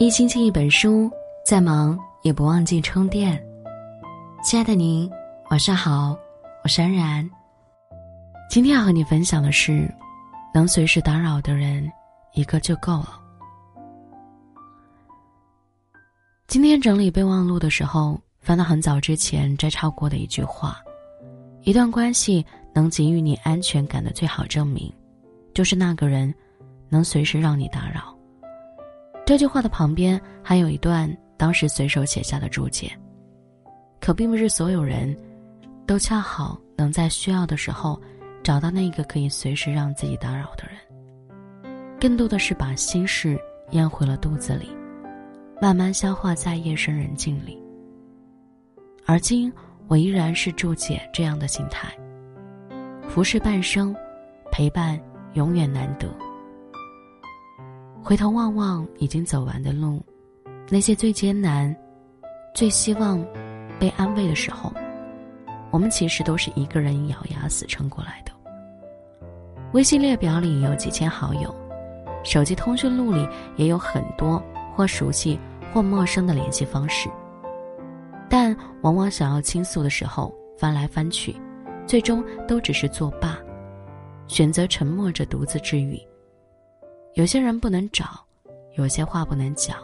一星期一本书，再忙也不忘记充电。亲爱的您，晚上好，我是安然。今天要和你分享的是，能随时打扰的人一个就够了。今天整理备忘录的时候，翻到很早之前摘抄过的一句话：一段关系能给予你安全感的最好证明，就是那个人能随时让你打扰。这句话的旁边还有一段当时随手写下的注解。可并不是所有人，都恰好能在需要的时候，找到那个可以随时让自己打扰的人。更多的是把心事咽回了肚子里，慢慢消化在夜深人静里。而今我依然是注解这样的心态：浮世半生，陪伴永远难得。回头望望已经走完的路，那些最艰难、最希望被安慰的时候，我们其实都是一个人咬牙死撑过来的。微信列表里有几千好友，手机通讯录里也有很多或熟悉或陌生的联系方式，但往往想要倾诉的时候，翻来翻去，最终都只是作罢，选择沉默着独自治愈。有些人不能找，有些话不能讲，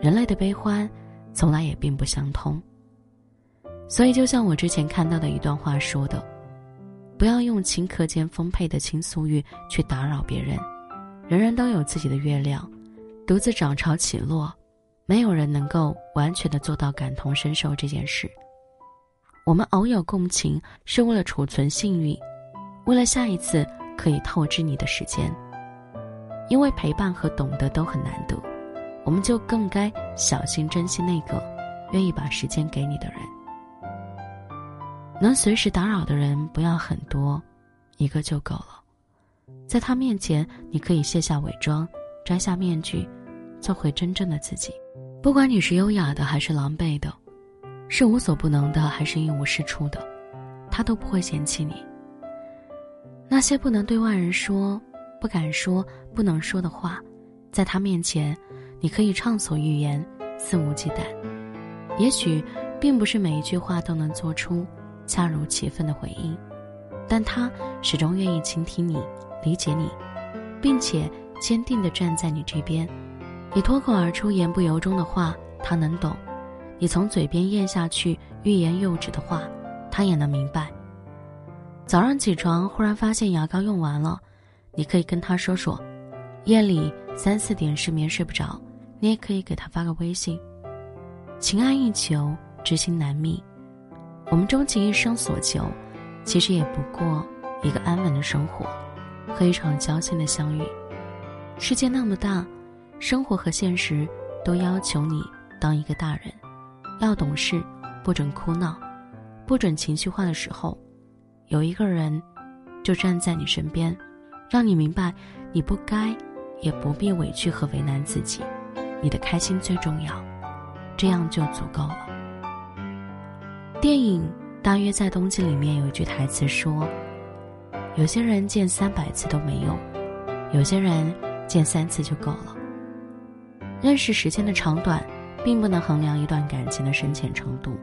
人类的悲欢，从来也并不相通。所以，就像我之前看到的一段话说的：“不要用顷刻间丰沛的倾诉欲去打扰别人。人人都有自己的月亮，独自涨潮起落，没有人能够完全的做到感同身受这件事。我们偶有共情，是为了储存幸运，为了下一次可以透支你的时间。”因为陪伴和懂得都很难得，我们就更该小心珍惜那个愿意把时间给你的人。能随时打扰的人不要很多，一个就够了。在他面前，你可以卸下伪装，摘下面具，做回真正的自己。不管你是优雅的还是狼狈的，是无所不能的还是一无是处的，他都不会嫌弃你。那些不能对外人说。不敢说、不能说的话，在他面前，你可以畅所欲言、肆无忌惮。也许，并不是每一句话都能做出恰如其分的回应，但他始终愿意倾听你、理解你，并且坚定地站在你这边。你脱口而出言不由衷的话，他能懂；你从嘴边咽下去欲言又止的话，他也能明白。早上起床，忽然发现牙膏用完了。你可以跟他说说，夜里三四点失眠睡不着，你也可以给他发个微信。情爱一求，知心难觅。我们终其一生所求，其实也不过一个安稳的生活和一场交心的相遇。世界那么大，生活和现实都要求你当一个大人，要懂事，不准哭闹，不准情绪化的时候，有一个人就站在你身边。让你明白，你不该，也不必委屈和为难自己，你的开心最重要，这样就足够了。电影《大约在冬季》里面有一句台词说：“有些人见三百次都没用，有些人见三次就够了。”认识时间的长短，并不能衡量一段感情的深浅程度。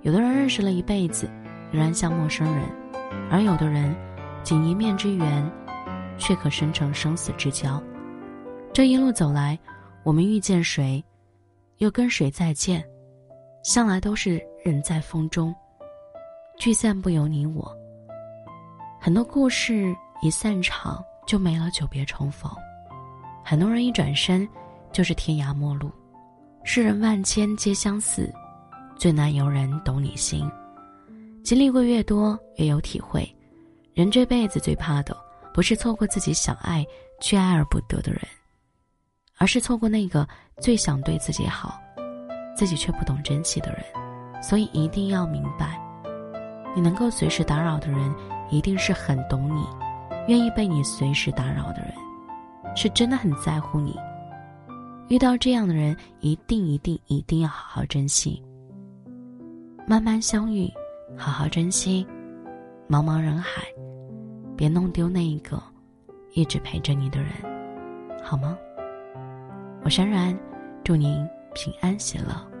有的人认识了一辈子，仍然像陌生人，而有的人，仅一面之缘。却可生成生死之交。这一路走来，我们遇见谁，又跟谁再见，向来都是人在风中，聚散不由你我。很多故事一散场就没了久别重逢，很多人一转身就是天涯陌路。世人万千皆相似，最难有人懂你心。经历过越多，越有体会。人这辈子最怕的。不是错过自己想爱却爱而不得的人，而是错过那个最想对自己好，自己却不懂珍惜的人。所以一定要明白，你能够随时打扰的人，一定是很懂你，愿意被你随时打扰的人，是真的很在乎你。遇到这样的人，一定一定一定要好好珍惜。慢慢相遇，好好珍惜。茫茫人海。别弄丢那一个一直陪着你的人，好吗？我山然。祝您平安喜乐。